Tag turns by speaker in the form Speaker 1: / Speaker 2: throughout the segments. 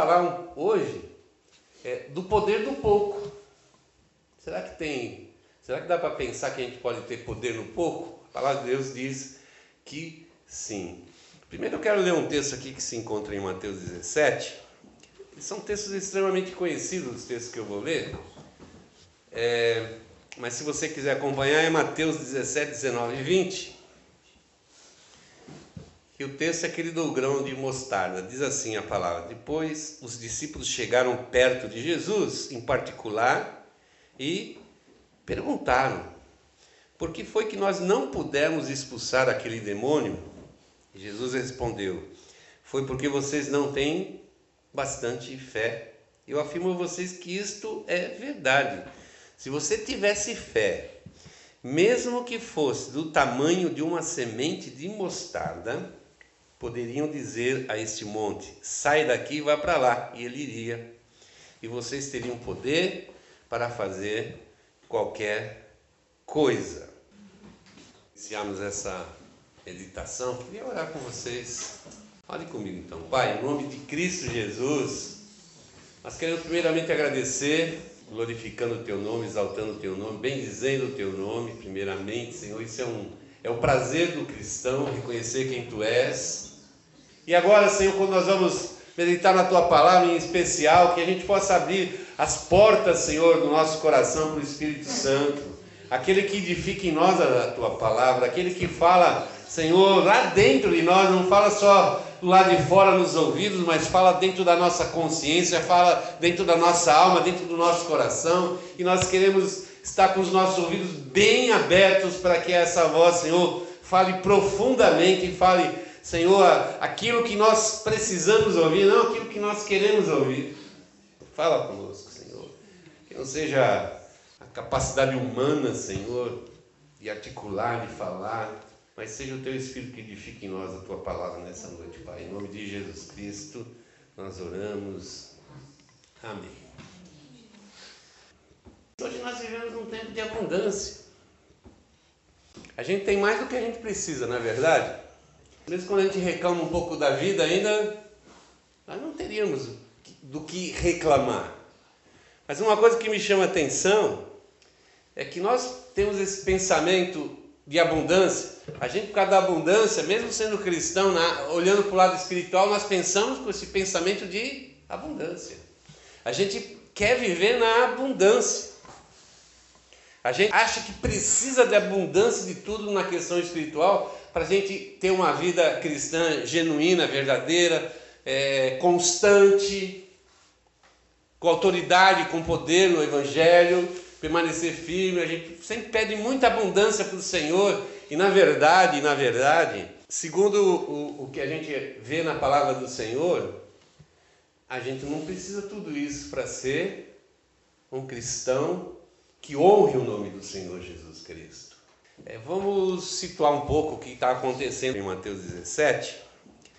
Speaker 1: falar hoje é, do poder do pouco. Será que tem? Será que dá para pensar que a gente pode ter poder no pouco? A palavra de Deus diz que sim. Primeiro eu quero ler um texto aqui que se encontra em Mateus 17. São textos extremamente conhecidos, os textos que eu vou ler. É, mas se você quiser acompanhar, é Mateus 17, 19 e 20. E o texto é aquele do grão de mostarda. Diz assim a palavra: Depois os discípulos chegaram perto de Jesus, em particular, e perguntaram: Por que foi que nós não pudemos expulsar aquele demônio? E Jesus respondeu: Foi porque vocês não têm bastante fé. Eu afirmo a vocês que isto é verdade. Se você tivesse fé, mesmo que fosse do tamanho de uma semente de mostarda, poderiam dizer a este monte: sai daqui e vá para lá, e ele iria. E vocês teriam poder para fazer qualquer coisa. Iniciamos essa meditação, queria orar com vocês. Fale comigo então, Pai, em nome de Cristo Jesus, nós queremos primeiramente agradecer, glorificando o Teu nome, exaltando o Teu nome, bendizendo o Teu nome, primeiramente, Senhor. Isso é um é o prazer do cristão reconhecer quem Tu és e agora, Senhor, quando nós vamos meditar na tua palavra em especial, que a gente possa abrir as portas, Senhor, do nosso coração para o Espírito Santo, aquele que edifica em nós a tua palavra, aquele que fala, Senhor, lá dentro de nós, não fala só lado de fora nos ouvidos, mas fala dentro da nossa consciência, fala dentro da nossa alma, dentro do nosso coração, e nós queremos estar com os nossos ouvidos bem abertos para que essa voz, Senhor, fale profundamente fale Senhor, aquilo que nós precisamos ouvir, não aquilo que nós queremos ouvir. Fala conosco, Senhor. Que não seja a capacidade humana, Senhor, de articular, de falar, mas seja o Teu Espírito que edifique em nós a Tua palavra nessa noite, Pai. Em nome de Jesus Cristo, nós oramos. Amém. Hoje nós vivemos um tempo de abundância. A gente tem mais do que a gente precisa, não é verdade? Às vezes, quando a gente reclama um pouco da vida, ainda nós não teríamos do que reclamar. Mas uma coisa que me chama a atenção é que nós temos esse pensamento de abundância. A gente, por causa da abundância, mesmo sendo cristão, na, olhando para o lado espiritual, nós pensamos com esse pensamento de abundância. A gente quer viver na abundância. A gente acha que precisa de abundância de tudo na questão espiritual, para a gente ter uma vida cristã genuína, verdadeira, é, constante, com autoridade, com poder no Evangelho, permanecer firme. A gente sempre pede muita abundância para o Senhor e na verdade, na verdade, segundo o, o que a gente vê na palavra do Senhor, a gente não precisa tudo isso para ser um cristão que honre o nome do Senhor Jesus Cristo. É, vamos situar um pouco o que está acontecendo em Mateus 17.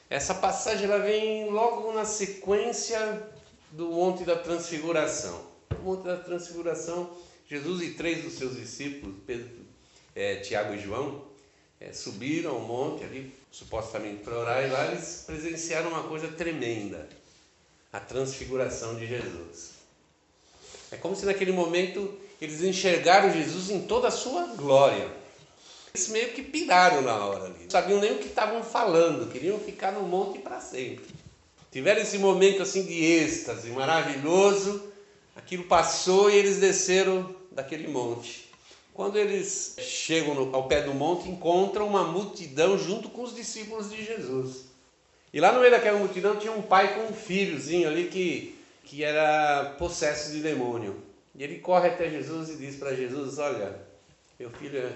Speaker 1: Essa passagem ela vem logo na sequência do Monte da Transfiguração. O Monte da Transfiguração, Jesus e três dos seus discípulos, Pedro, é, Tiago e João, é, subiram ao monte ali, supostamente para orar, e lá eles presenciaram uma coisa tremenda: a transfiguração de Jesus. É como se naquele momento eles enxergaram Jesus em toda a sua glória. Eles meio que piraram na hora ali. Não sabiam nem o que estavam falando, queriam ficar no monte para sempre. Tiveram esse momento assim de êxtase maravilhoso, aquilo passou e eles desceram daquele monte. Quando eles chegam no, ao pé do monte, encontram uma multidão junto com os discípulos de Jesus. E lá no meio daquela multidão tinha um pai com um filhozinho ali que, que era possesso de demônio. E ele corre até Jesus e diz para Jesus: Olha, meu filho é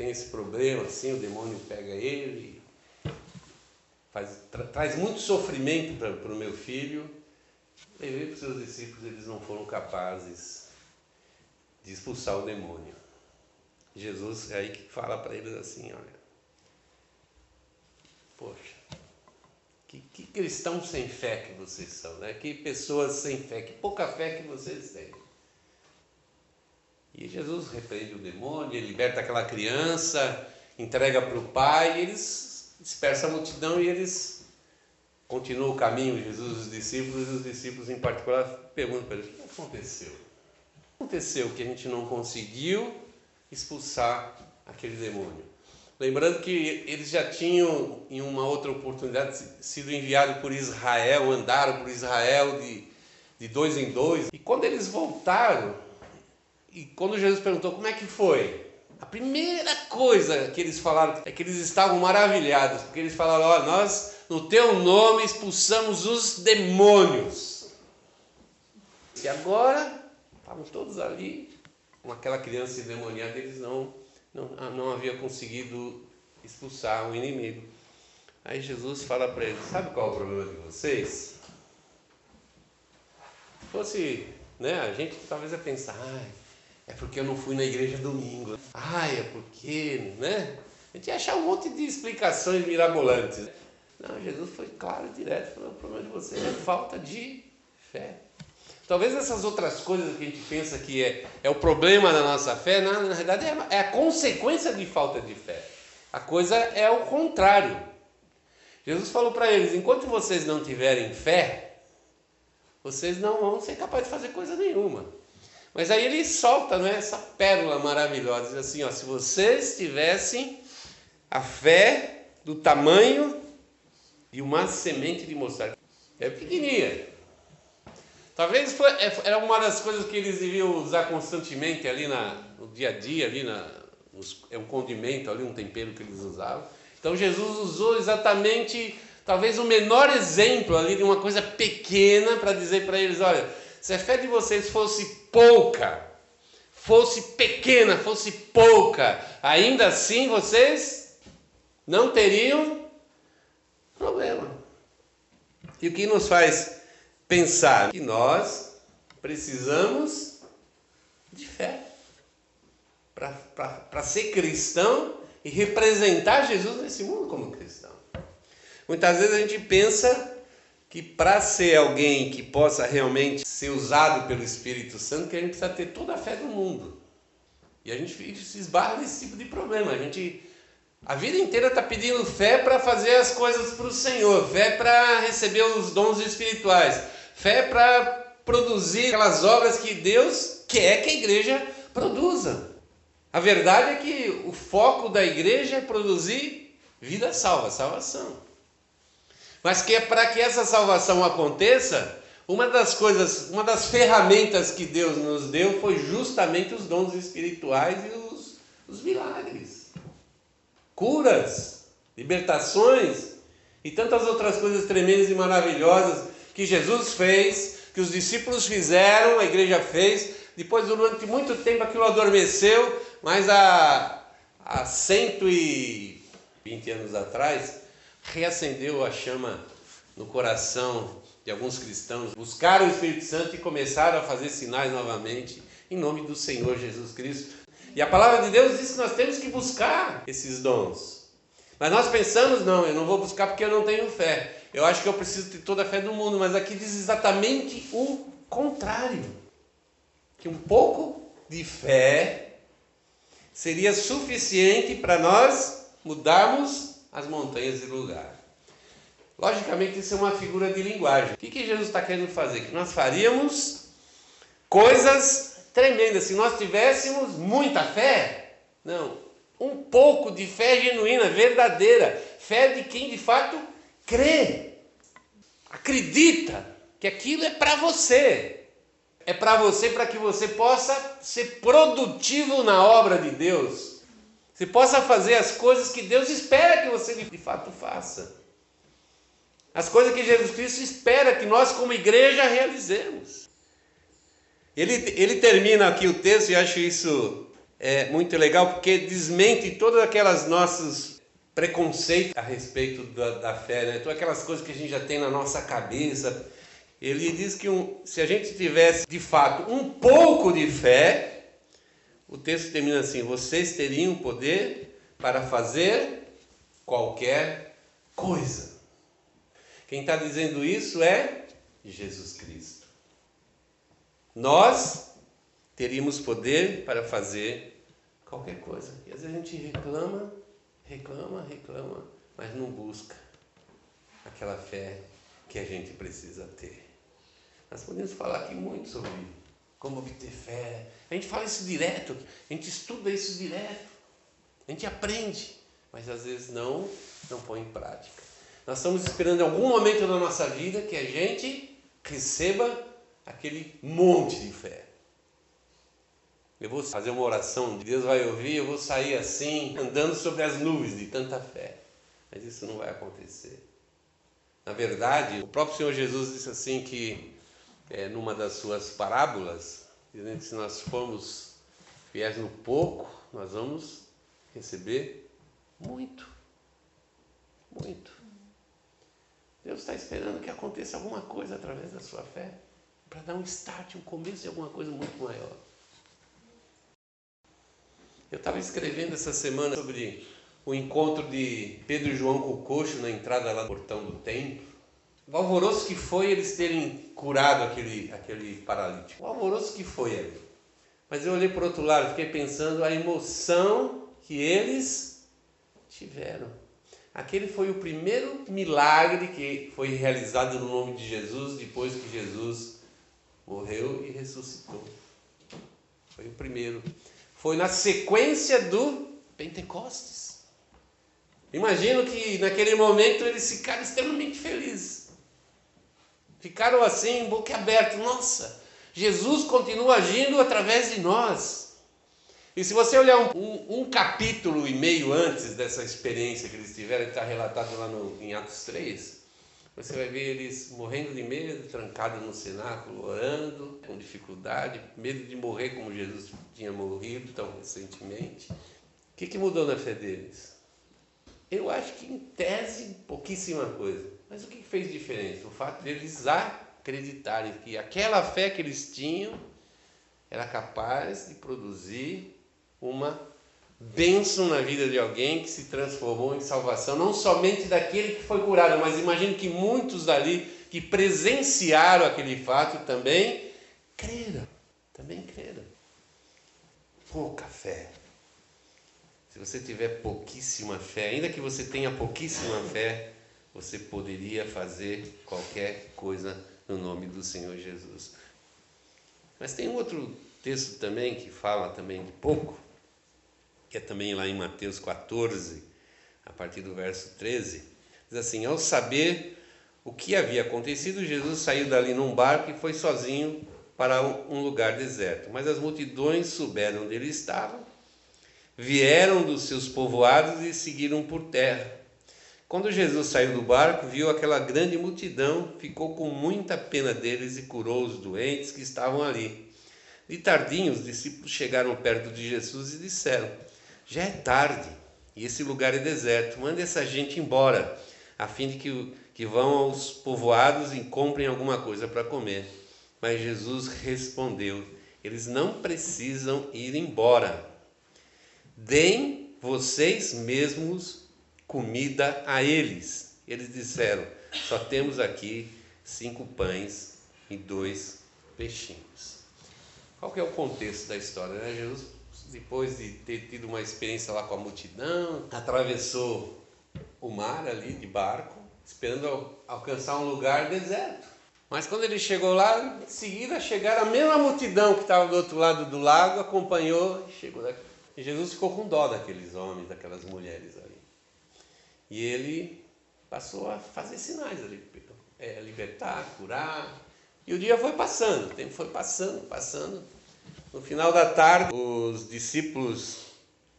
Speaker 1: tem esse problema, assim, o demônio pega ele, faz, tra, traz muito sofrimento para o meu filho. Levei para os seus discípulos, eles não foram capazes de expulsar o demônio. Jesus é aí que fala para eles assim, olha, poxa, que, que cristãos sem fé que vocês são, né? Que pessoas sem fé, que pouca fé que vocês têm. E Jesus repreende o demônio, ele liberta aquela criança, entrega para o pai, e eles dispersam a multidão e eles continua o caminho, Jesus e os discípulos, e os discípulos em particular perguntam para ele: o que aconteceu? O que aconteceu que a gente não conseguiu expulsar aquele demônio? Lembrando que eles já tinham, em uma outra oportunidade, sido enviados por Israel, andaram por Israel de, de dois em dois. E quando eles voltaram, e quando Jesus perguntou como é que foi, a primeira coisa que eles falaram é que eles estavam maravilhados, porque eles falaram: Olha, nós no teu nome expulsamos os demônios. E agora, estavam todos ali, com aquela criança endemoniada, eles não não, ah, não havia conseguido expulsar o inimigo. Aí Jesus fala para eles: Sabe qual é o problema de vocês? Se fosse, né, a gente talvez ia pensar: Ai, é porque eu não fui na igreja domingo. Ai, é porque, né? A gente ia achar um monte de explicações mirabolantes. Não, Jesus foi claro e direto: falou, O problema de vocês é falta de fé. Talvez essas outras coisas que a gente pensa que é, é o problema da nossa fé, na, na realidade é, é a consequência de falta de fé. A coisa é o contrário. Jesus falou para eles: enquanto vocês não tiverem fé, vocês não vão ser capazes de fazer coisa nenhuma. Mas aí ele solta né, essa pérola maravilhosa: diz assim, ó, se vocês tivessem a fé do tamanho de uma semente de mostarda, é pequenininha, Talvez foi, é, era uma das coisas que eles deviam usar constantemente ali na, no dia a dia, ali na, nos, é um condimento ali, um tempero que eles usavam. Então Jesus usou exatamente, talvez o menor exemplo ali de uma coisa pequena para dizer para eles, olha, se a fé de vocês fosse pouca, fosse pequena, fosse pouca, ainda assim vocês não teriam problema. E o que nos faz pensar que nós precisamos de fé para ser cristão e representar Jesus nesse mundo como cristão. Muitas vezes a gente pensa que para ser alguém que possa realmente ser usado pelo Espírito Santo, que a gente precisa ter toda a fé do mundo. E a gente se esbarra nesse tipo de problema. A gente a vida inteira está pedindo fé para fazer as coisas para o Senhor, fé para receber os dons espirituais. Fé para produzir aquelas obras que Deus quer que a igreja produza. A verdade é que o foco da igreja é produzir vida salva, salvação. Mas que é para que essa salvação aconteça, uma das coisas, uma das ferramentas que Deus nos deu foi justamente os dons espirituais e os, os milagres, curas, libertações e tantas outras coisas tremendas e maravilhosas que Jesus fez, que os discípulos fizeram, a igreja fez. Depois, durante muito tempo, aquilo adormeceu, mas há, há 120 anos atrás, reacendeu a chama no coração de alguns cristãos. Buscaram o Espírito Santo e começaram a fazer sinais novamente, em nome do Senhor Jesus Cristo. E a palavra de Deus diz que nós temos que buscar esses dons. Mas nós pensamos, não, eu não vou buscar porque eu não tenho fé. Eu acho que eu preciso ter toda a fé do mundo, mas aqui diz exatamente o contrário. Que um pouco de fé seria suficiente para nós mudarmos as montanhas de lugar. Logicamente, isso é uma figura de linguagem. O que, que Jesus está querendo fazer? Que nós faríamos coisas tremendas. Se nós tivéssemos muita fé, não, um pouco de fé genuína, verdadeira, fé de quem de fato crê, acredita que aquilo é para você. É para você para que você possa ser produtivo na obra de Deus. Você possa fazer as coisas que Deus espera que você de fato faça. As coisas que Jesus Cristo espera que nós, como igreja, realizemos. Ele, ele termina aqui o texto e acho isso é, muito legal, porque desmente todas aquelas nossas preconceito a respeito da, da fé, né? Todas aquelas coisas que a gente já tem na nossa cabeça. Ele diz que um, se a gente tivesse de fato um pouco de fé, o texto termina assim: vocês teriam poder para fazer qualquer coisa. Quem está dizendo isso é Jesus Cristo. Nós teríamos poder para fazer qualquer coisa. E às vezes a gente reclama reclama, reclama, mas não busca aquela fé que a gente precisa ter. Nós podemos falar aqui muito sobre como obter fé. A gente fala isso direto, a gente estuda isso direto, a gente aprende, mas às vezes não, não põe em prática. Nós estamos esperando algum momento da nossa vida que a gente receba aquele monte de fé. Eu vou fazer uma oração, Deus vai ouvir, eu vou sair assim, andando sobre as nuvens de tanta fé. Mas isso não vai acontecer. Na verdade, o próprio Senhor Jesus disse assim que é, numa das suas parábolas, dizendo que se nós formos fiéis no pouco, nós vamos receber muito. Muito. Deus está esperando que aconteça alguma coisa através da sua fé, para dar um start, um começo de alguma coisa muito maior. Eu estava escrevendo essa semana sobre o encontro de Pedro e João com o coxo na entrada lá do portão do templo. O alvoroço que foi eles terem curado aquele, aquele paralítico. O alvoroço que foi ali. Mas eu olhei por outro lado, fiquei pensando a emoção que eles tiveram. Aquele foi o primeiro milagre que foi realizado no nome de Jesus depois que Jesus morreu e ressuscitou. Foi o primeiro. Foi na sequência do Pentecostes. Imagino que naquele momento eles ficaram extremamente felizes. Ficaram assim, boca aberta. Nossa, Jesus continua agindo através de nós. E se você olhar um, um, um, capítulo e meio antes dessa experiência que eles tiveram, que está relatado lá no, em Atos 3, você vai ver eles morrendo de medo, trancados no cenáculo, orando, com dificuldade, medo de morrer como Jesus tinha morrido tão recentemente. O que, que mudou na fé deles? Eu acho que, em tese, pouquíssima coisa. Mas o que fez diferença? O fato de eles acreditarem que aquela fé que eles tinham era capaz de produzir uma bênção na vida de alguém que se transformou em salvação, não somente daquele que foi curado, mas imagino que muitos dali que presenciaram aquele fato também creram, também creram. Pouca fé. Se você tiver pouquíssima fé, ainda que você tenha pouquíssima fé, você poderia fazer qualquer coisa no nome do Senhor Jesus. Mas tem um outro texto também que fala também de pouco, que é também lá em Mateus 14, a partir do verso 13, diz assim: Ao saber o que havia acontecido, Jesus saiu dali num barco e foi sozinho para um lugar deserto. Mas as multidões souberam onde ele estava, vieram dos seus povoados e seguiram por terra. Quando Jesus saiu do barco, viu aquela grande multidão, ficou com muita pena deles e curou os doentes que estavam ali. De tardinho, os discípulos chegaram perto de Jesus e disseram: já é tarde e esse lugar é deserto. Mande essa gente embora, a fim de que, que vão aos povoados e comprem alguma coisa para comer. Mas Jesus respondeu: Eles não precisam ir embora. Deem vocês mesmos comida a eles. Eles disseram: Só temos aqui cinco pães e dois peixinhos. Qual que é o contexto da história? Né? Jesus depois de ter tido uma experiência lá com a multidão, atravessou o mar ali de barco, esperando alcançar um lugar deserto. Mas quando ele chegou lá, em seguida chegaram a mesma multidão que estava do outro lado do lago, acompanhou e chegou daqui. E Jesus ficou com dó daqueles homens, daquelas mulheres. E ele passou a fazer sinais ali, é, libertar, curar. E o dia foi passando, o tempo foi passando, passando. No final da tarde, os discípulos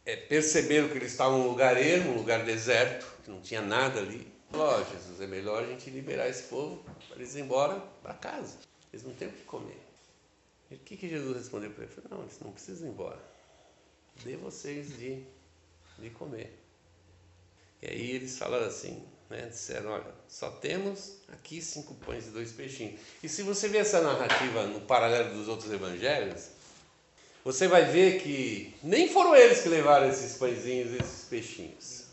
Speaker 1: é, perceberam que eles estavam em um lugar ermo, um lugar deserto, que não tinha nada ali. Falou, oh, Jesus, é melhor a gente liberar esse povo para eles ir embora para casa. Eles não têm o que comer. E o que, que Jesus respondeu para ele? Falei, não, eles não precisam ir embora. Dê vocês de, de comer. E aí eles falaram assim, né, disseram, olha, só temos aqui cinco pães e dois peixinhos. E se você ver essa narrativa no paralelo dos outros evangelhos, você vai ver que nem foram eles que levaram esses pãezinhos, esses peixinhos.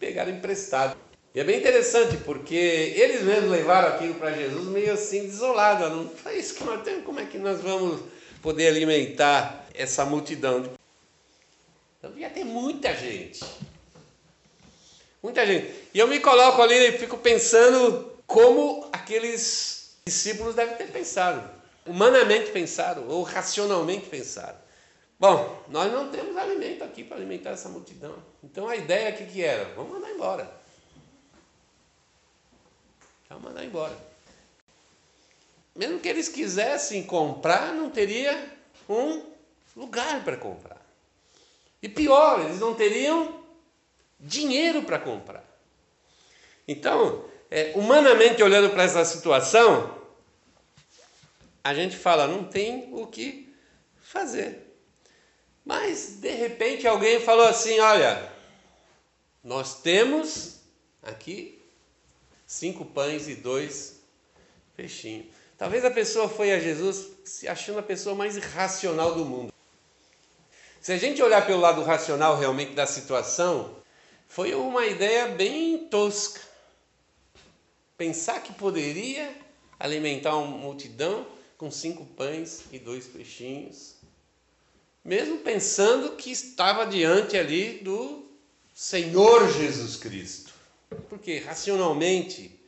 Speaker 1: Pegaram emprestado. E é bem interessante porque eles mesmos levaram aquilo para Jesus meio assim desolado. Não é isso que nós temos, como é que nós vamos poder alimentar essa multidão? Então devia ter muita gente. Muita gente. E eu me coloco ali e fico pensando como aqueles discípulos devem ter pensado, humanamente pensaram ou racionalmente pensaram. Bom, nós não temos alimento aqui para alimentar essa multidão. Então a ideia aqui que era, vamos mandar embora. Vamos mandar embora. Mesmo que eles quisessem comprar, não teria um lugar para comprar. E pior, eles não teriam dinheiro para comprar. Então, é, humanamente olhando para essa situação, a gente fala, não tem o que fazer. Mas, de repente, alguém falou assim: olha, nós temos aqui cinco pães e dois peixinhos. Talvez a pessoa foi a Jesus se achando a pessoa mais irracional do mundo. Se a gente olhar pelo lado racional realmente da situação, foi uma ideia bem tosca. Pensar que poderia alimentar uma multidão com cinco pães e dois peixinhos, mesmo pensando que estava diante ali do Senhor Jesus Cristo. Porque racionalmente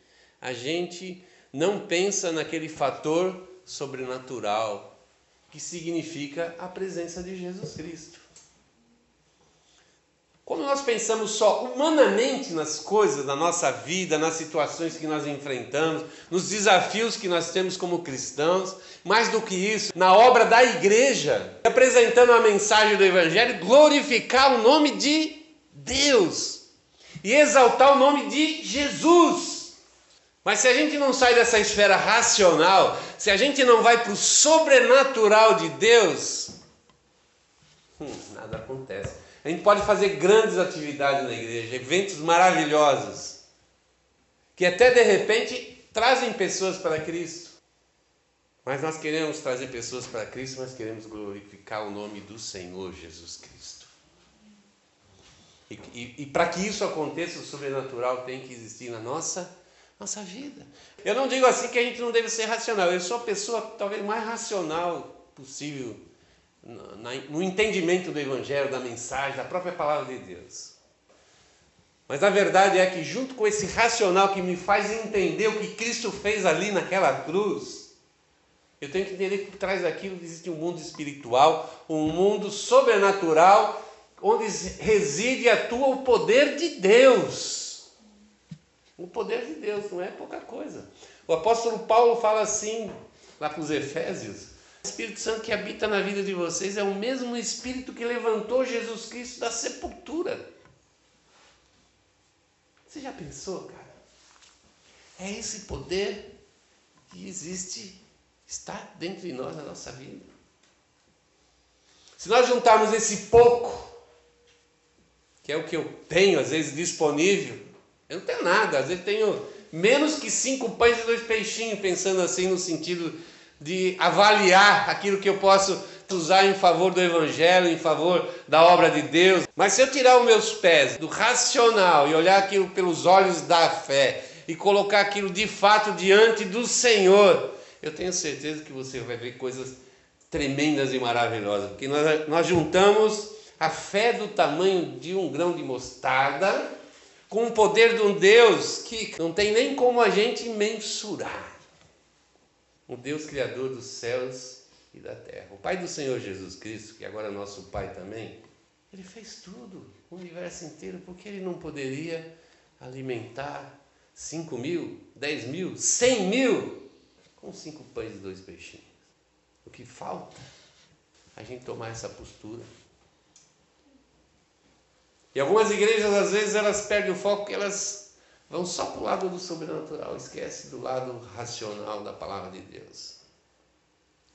Speaker 1: a gente não pensa naquele fator sobrenatural que significa a presença de Jesus Cristo. Quando nós pensamos só humanamente nas coisas da nossa vida, nas situações que nós enfrentamos, nos desafios que nós temos como cristãos, mais do que isso, na obra da igreja, apresentando a mensagem do Evangelho, glorificar o nome de Deus e exaltar o nome de Jesus. Mas se a gente não sai dessa esfera racional, se a gente não vai para o sobrenatural de Deus, hum, nada acontece. A gente pode fazer grandes atividades na igreja, eventos maravilhosos, que até de repente trazem pessoas para Cristo. Mas nós queremos trazer pessoas para Cristo, mas queremos glorificar o nome do Senhor Jesus Cristo. E, e, e para que isso aconteça, o sobrenatural tem que existir na nossa nossa vida. Eu não digo assim que a gente não deve ser racional. Eu sou a pessoa talvez mais racional possível no entendimento do Evangelho, da mensagem, da própria palavra de Deus. Mas a verdade é que, junto com esse racional que me faz entender o que Cristo fez ali naquela cruz, eu tenho que entender que por trás daquilo existe um mundo espiritual, um mundo sobrenatural, onde reside e atua o poder de Deus. O poder de Deus não é pouca coisa. O apóstolo Paulo fala assim, lá para os Efésios: Espírito Santo que habita na vida de vocês é o mesmo Espírito que levantou Jesus Cristo da sepultura. Você já pensou, cara? É esse poder que existe, está dentro de nós, na nossa vida. Se nós juntarmos esse pouco, que é o que eu tenho às vezes disponível, eu não tenho nada, às vezes tenho menos que cinco pães e dois peixinhos, pensando assim no sentido de avaliar aquilo que eu posso usar em favor do Evangelho, em favor da obra de Deus. Mas se eu tirar os meus pés do racional e olhar aquilo pelos olhos da fé e colocar aquilo de fato diante do Senhor, eu tenho certeza que você vai ver coisas tremendas e maravilhosas, porque nós, nós juntamos a fé do tamanho de um grão de mostarda com o poder de um Deus que não tem nem como a gente mensurar. O Deus Criador dos céus e da terra. O Pai do Senhor Jesus Cristo, que agora é nosso Pai também, ele fez tudo, o universo inteiro, porque ele não poderia alimentar 5 mil, 10 mil, 100 mil com cinco pães e dois peixinhos. O que falta? A gente tomar essa postura. E algumas igrejas, às vezes, elas perdem o foco porque elas vão só para o lado do sobrenatural, esquece do lado racional da palavra de Deus,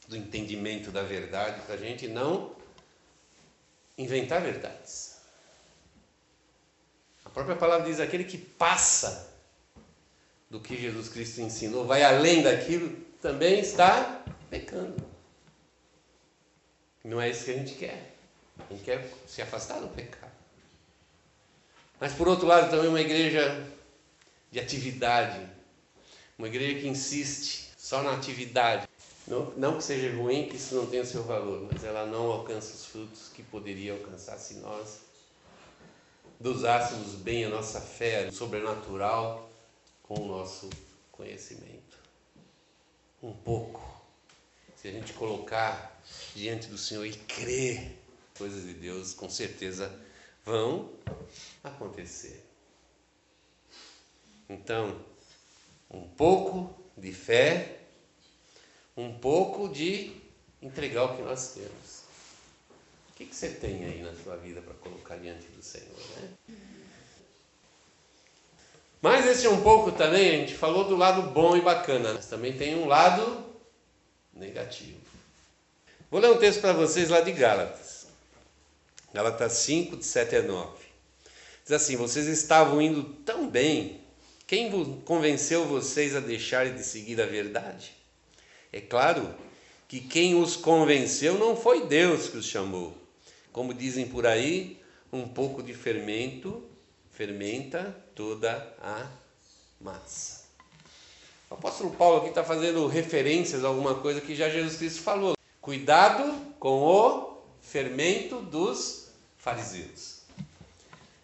Speaker 1: do entendimento da verdade, para a gente não inventar verdades. A própria palavra diz: aquele que passa do que Jesus Cristo ensinou, vai além daquilo, também está pecando. Não é isso que a gente quer. A gente quer se afastar do pecado. Mas por outro lado, também uma igreja de atividade, uma igreja que insiste só na atividade. Não, não que seja ruim, que isso não tenha seu valor, mas ela não alcança os frutos que poderia alcançar se nós usássemos bem a nossa fé sobrenatural com o nosso conhecimento. Um pouco. Se a gente colocar diante do Senhor e crer, coisas de Deus com certeza vão acontecer. Então, um pouco de fé, um pouco de entregar o que nós temos. O que, que você tem aí na sua vida para colocar diante do Senhor? Né? Mas esse é um pouco também, a gente falou do lado bom e bacana, mas também tem um lado negativo. Vou ler um texto para vocês lá de Gálatas. Gálatas 5, de 7 a 9. Diz assim: Vocês estavam indo tão bem, quem convenceu vocês a deixarem de seguir a verdade? É claro que quem os convenceu não foi Deus que os chamou. Como dizem por aí, um pouco de fermento fermenta toda a massa. O apóstolo Paulo aqui está fazendo referências a alguma coisa que já Jesus Cristo falou. Cuidado com o fermento dos fariseus.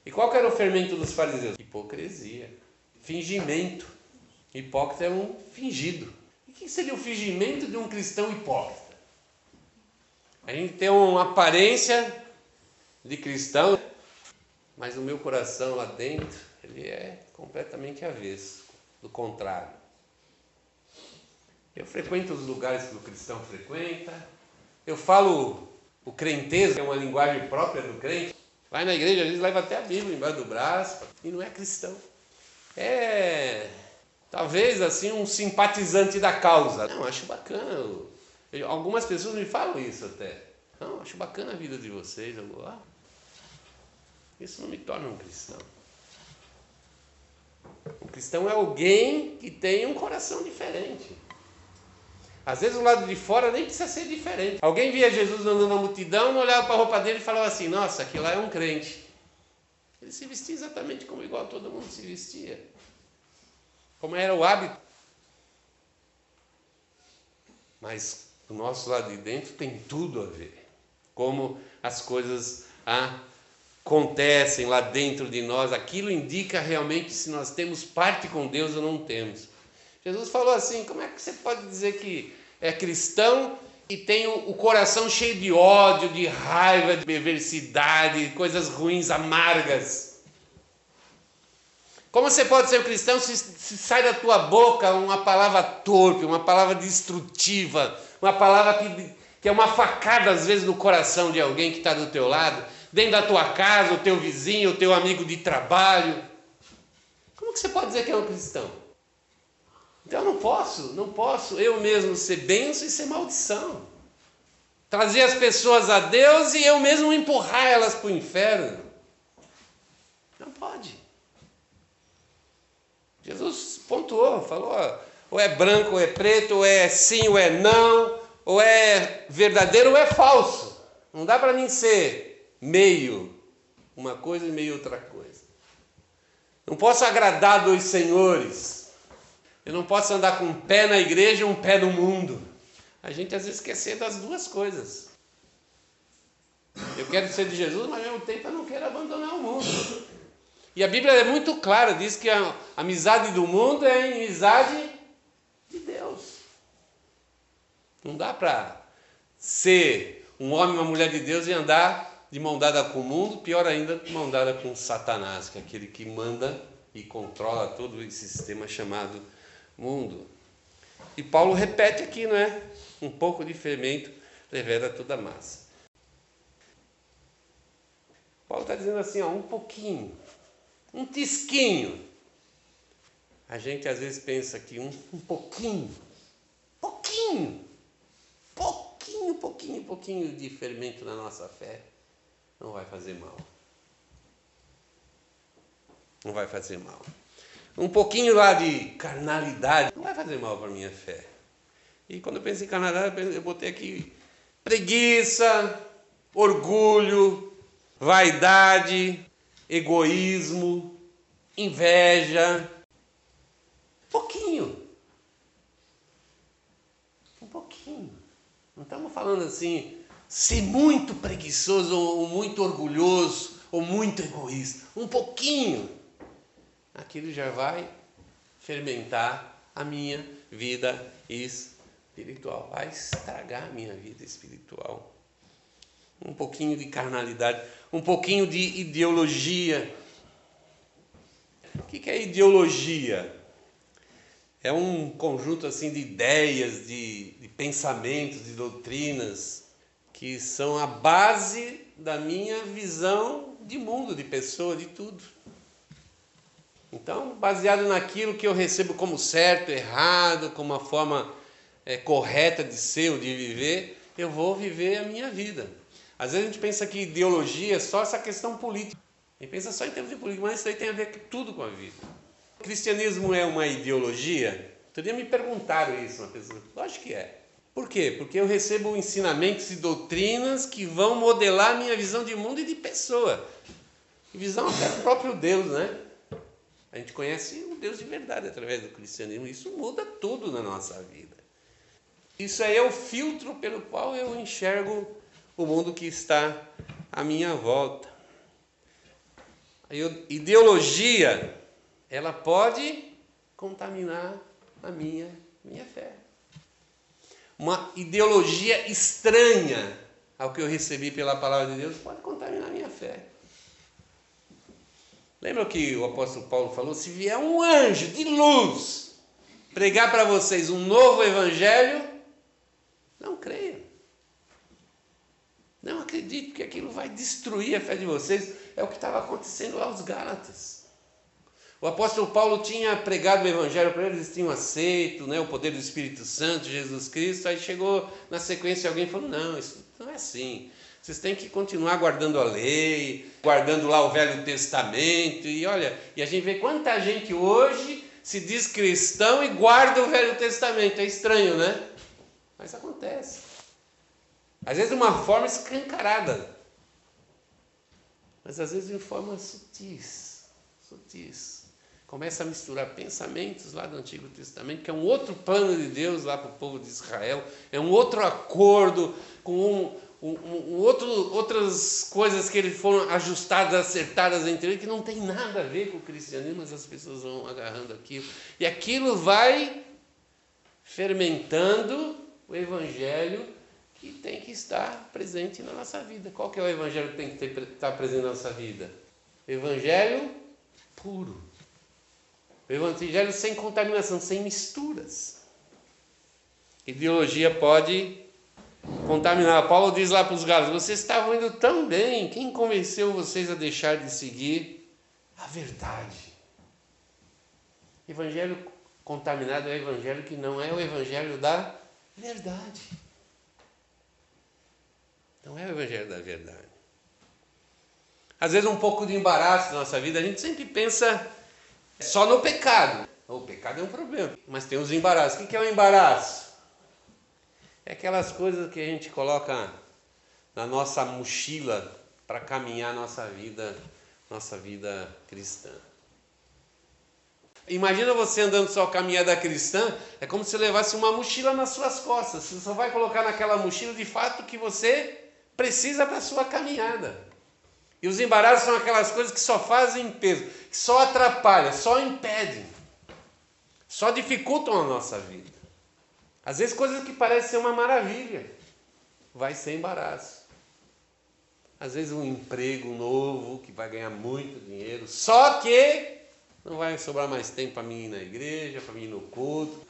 Speaker 1: E qual era o fermento dos fariseus? Hipocrisia, fingimento. Hipócrita é um fingido. E o que seria o fingimento de um cristão hipócrita? A gente tem uma aparência de cristão, mas o meu coração lá dentro, ele é completamente avesso, do contrário. Eu frequento os lugares que o cristão frequenta, eu falo o crenteza, que é uma linguagem própria do crente. Vai na igreja, às vezes leva até a Bíblia embaixo do braço, e não é cristão. É talvez assim um simpatizante da causa. Não, acho bacana. Eu, algumas pessoas me falam isso até. Não, acho bacana a vida de vocês. Eu ah, isso não me torna um cristão. Um cristão é alguém que tem um coração diferente. Às vezes o lado de fora nem precisa ser diferente. Alguém via Jesus andando na multidão, olhava para a roupa dele e falava assim: Nossa, aquilo lá é um crente. Ele se vestia exatamente como igual todo mundo se vestia. Como era o hábito. Mas o nosso lado de dentro tem tudo a ver. Como as coisas a acontecem lá dentro de nós, aquilo indica realmente se nós temos parte com Deus ou não temos. Jesus falou assim: como é que você pode dizer que é cristão e tem o, coração cheio de ódio, de raiva, de perversidade, coisas ruins, amargas? Como você pode ser cristão se, se sai da tua boca uma palavra torpe, uma palavra destrutiva, uma palavra que, que é uma facada às vezes no coração de alguém que está do teu lado? dentro da tua casa, o teu vizinho, o teu amigo de trabalho. Como que você pode dizer que é um cristão? Então eu não posso, não posso eu mesmo ser benção e ser maldição. Trazer as pessoas a Deus e eu mesmo empurrar elas para o inferno. Não pode. Jesus pontuou, falou: ou é branco ou é preto, ou é sim ou é não, ou é verdadeiro ou é falso. Não dá para mim ser meio uma coisa e meio outra coisa. Não posso agradar dois senhores. Eu não posso andar com um pé na igreja e um pé no mundo. A gente às vezes ser das duas coisas. Eu quero ser de Jesus, mas ao mesmo tempo eu não quero abandonar o mundo. E a Bíblia é muito clara, diz que a amizade do mundo é a amizade de Deus. Não dá para ser um homem uma mulher de Deus e andar de mão dada com o mundo, pior ainda, de mão dada com Satanás, que é aquele que manda e controla todo esse sistema chamado mundo. E Paulo repete aqui, não é? Um pouco de fermento leveda toda a massa. Paulo está dizendo assim, ó, um pouquinho, um tisquinho. A gente às vezes pensa que um, um pouquinho, pouquinho, pouquinho, pouquinho, pouquinho de fermento na nossa fé não vai fazer mal. Não vai fazer mal. Um pouquinho lá de carnalidade não vai fazer mal para minha fé. E quando eu penso em carnalidade, eu botei aqui preguiça, orgulho, vaidade, egoísmo, inveja. Pouquinho. Um pouquinho. Não estamos falando assim, ser muito preguiçoso ou muito orgulhoso ou muito egoísta. Um pouquinho. Aquilo já vai fermentar a minha vida espiritual, vai estragar a minha vida espiritual. Um pouquinho de carnalidade, um pouquinho de ideologia. O que é ideologia? É um conjunto assim de ideias, de, de pensamentos, de doutrinas que são a base da minha visão de mundo, de pessoa, de tudo. Então, baseado naquilo que eu recebo como certo, errado, como uma forma é, correta de ser ou de viver, eu vou viver a minha vida. Às vezes a gente pensa que ideologia é só essa questão política. A gente pensa só em termos de política, mas isso aí tem a ver tudo com a vida. O cristianismo é uma ideologia? Outro me perguntaram isso, uma pessoa. Lógico que é. Por quê? Porque eu recebo ensinamentos e doutrinas que vão modelar a minha visão de mundo e de pessoa. Visão até do próprio Deus, né? A gente conhece o Deus de verdade através do cristianismo. Isso muda tudo na nossa vida. Isso aí é o filtro pelo qual eu enxergo o mundo que está à minha volta. A ideologia, ela pode contaminar a minha, minha fé. Uma ideologia estranha ao que eu recebi pela palavra de Deus pode contaminar a minha fé. Lembra que o apóstolo Paulo falou? Se vier um anjo de luz pregar para vocês um novo evangelho, não creia. Não acredite que aquilo vai destruir a fé de vocês. É o que estava acontecendo lá aos Gálatas. O apóstolo Paulo tinha pregado o evangelho para eles, eles tinham aceito né, o poder do Espírito Santo, Jesus Cristo. Aí chegou na sequência alguém falou: Não, isso não é assim. Vocês têm que continuar guardando a lei, guardando lá o Velho Testamento. E olha, e a gente vê quanta gente hoje se diz cristão e guarda o Velho Testamento. É estranho, né? Mas acontece. Às vezes de uma forma escancarada. Mas às vezes de forma sutis. Sutis. Começa a misturar pensamentos lá do Antigo Testamento, que é um outro plano de Deus lá para o povo de Israel, é um outro acordo com um, um, um, outro, outras coisas que eles foram ajustadas, acertadas entre eles, que não tem nada a ver com o cristianismo, mas as pessoas vão agarrando aquilo. E aquilo vai fermentando o evangelho que tem que estar presente na nossa vida. Qual que é o evangelho que tem que ter, estar presente na nossa vida? Evangelho puro. Evangelho sem contaminação, sem misturas. Ideologia pode contaminar. Paulo diz lá para os galos: vocês estavam indo tão bem, quem convenceu vocês a deixar de seguir a verdade? Evangelho contaminado é o evangelho que não é o evangelho da verdade. Não é o evangelho da verdade. Às vezes um pouco de embaraço na nossa vida, a gente sempre pensa só no pecado. O pecado é um problema, mas tem os embaraços. O que é o embaraço? É aquelas coisas que a gente coloca na nossa mochila para caminhar nossa vida, nossa vida cristã. Imagina você andando só caminhada cristã, é como se levasse uma mochila nas suas costas. Você só vai colocar naquela mochila de fato que você precisa para a sua caminhada. E os embaraços são aquelas coisas que só fazem peso, que só atrapalham, só impedem, só dificultam a nossa vida. Às vezes coisas que parecem ser uma maravilha, vai ser embaraço. Às vezes um emprego novo que vai ganhar muito dinheiro, só que não vai sobrar mais tempo para mim ir na igreja, para mim ir no culto.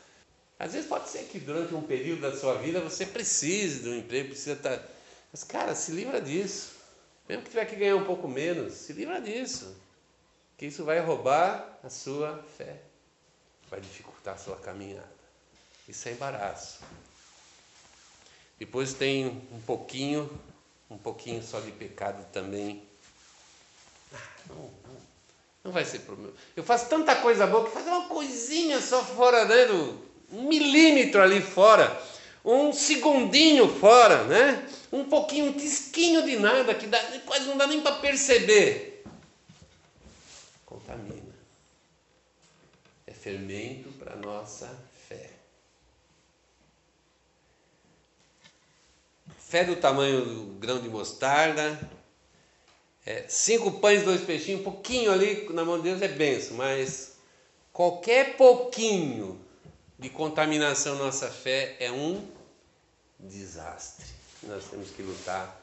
Speaker 1: Às vezes pode ser que durante um período da sua vida você precise de um emprego, precisa estar. Tá, mas cara, se livra disso. Mesmo que tiver que ganhar um pouco menos, se livra disso. Que isso vai roubar a sua fé, vai dificultar a sua caminhada. Isso é embaraço. Depois tem um pouquinho, um pouquinho só de pecado também. Ah, não, não, não vai ser problema. Eu faço tanta coisa boa que fazer uma coisinha só fora, né, do, um milímetro ali fora, um segundinho fora, né? Um pouquinho, um tisquinho de nada que dá, quase não dá nem para perceber. Contamina. É fermento para nossa fé. do tamanho do grão de mostarda, é, cinco pães, dois peixinhos, um pouquinho ali na mão de Deus é benção, mas qualquer pouquinho de contaminação nossa fé é um desastre. Nós temos que lutar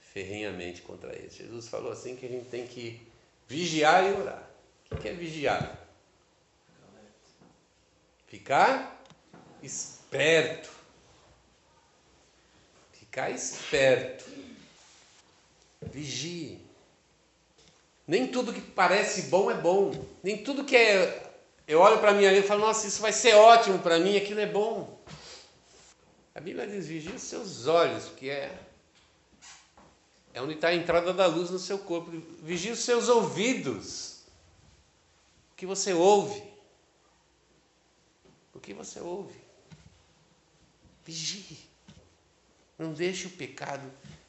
Speaker 1: ferrenhamente contra isso. Jesus falou assim que a gente tem que vigiar e orar. O que é vigiar? Ficar esperto. Ficar esperto. Vigie. Nem tudo que parece bom é bom. Nem tudo que é. Eu olho para minha vida e falo, nossa, isso vai ser ótimo para mim, aquilo é bom. A Bíblia diz: vigie os seus olhos, que é, é onde está a entrada da luz no seu corpo. Vigie os seus ouvidos, o que você ouve. O que você ouve. Vigie. Não deixe o pecado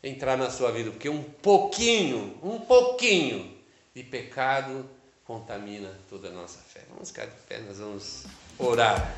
Speaker 1: entrar na sua vida, porque um pouquinho, um pouquinho de pecado contamina toda a nossa fé. Vamos ficar de pé, nós vamos orar.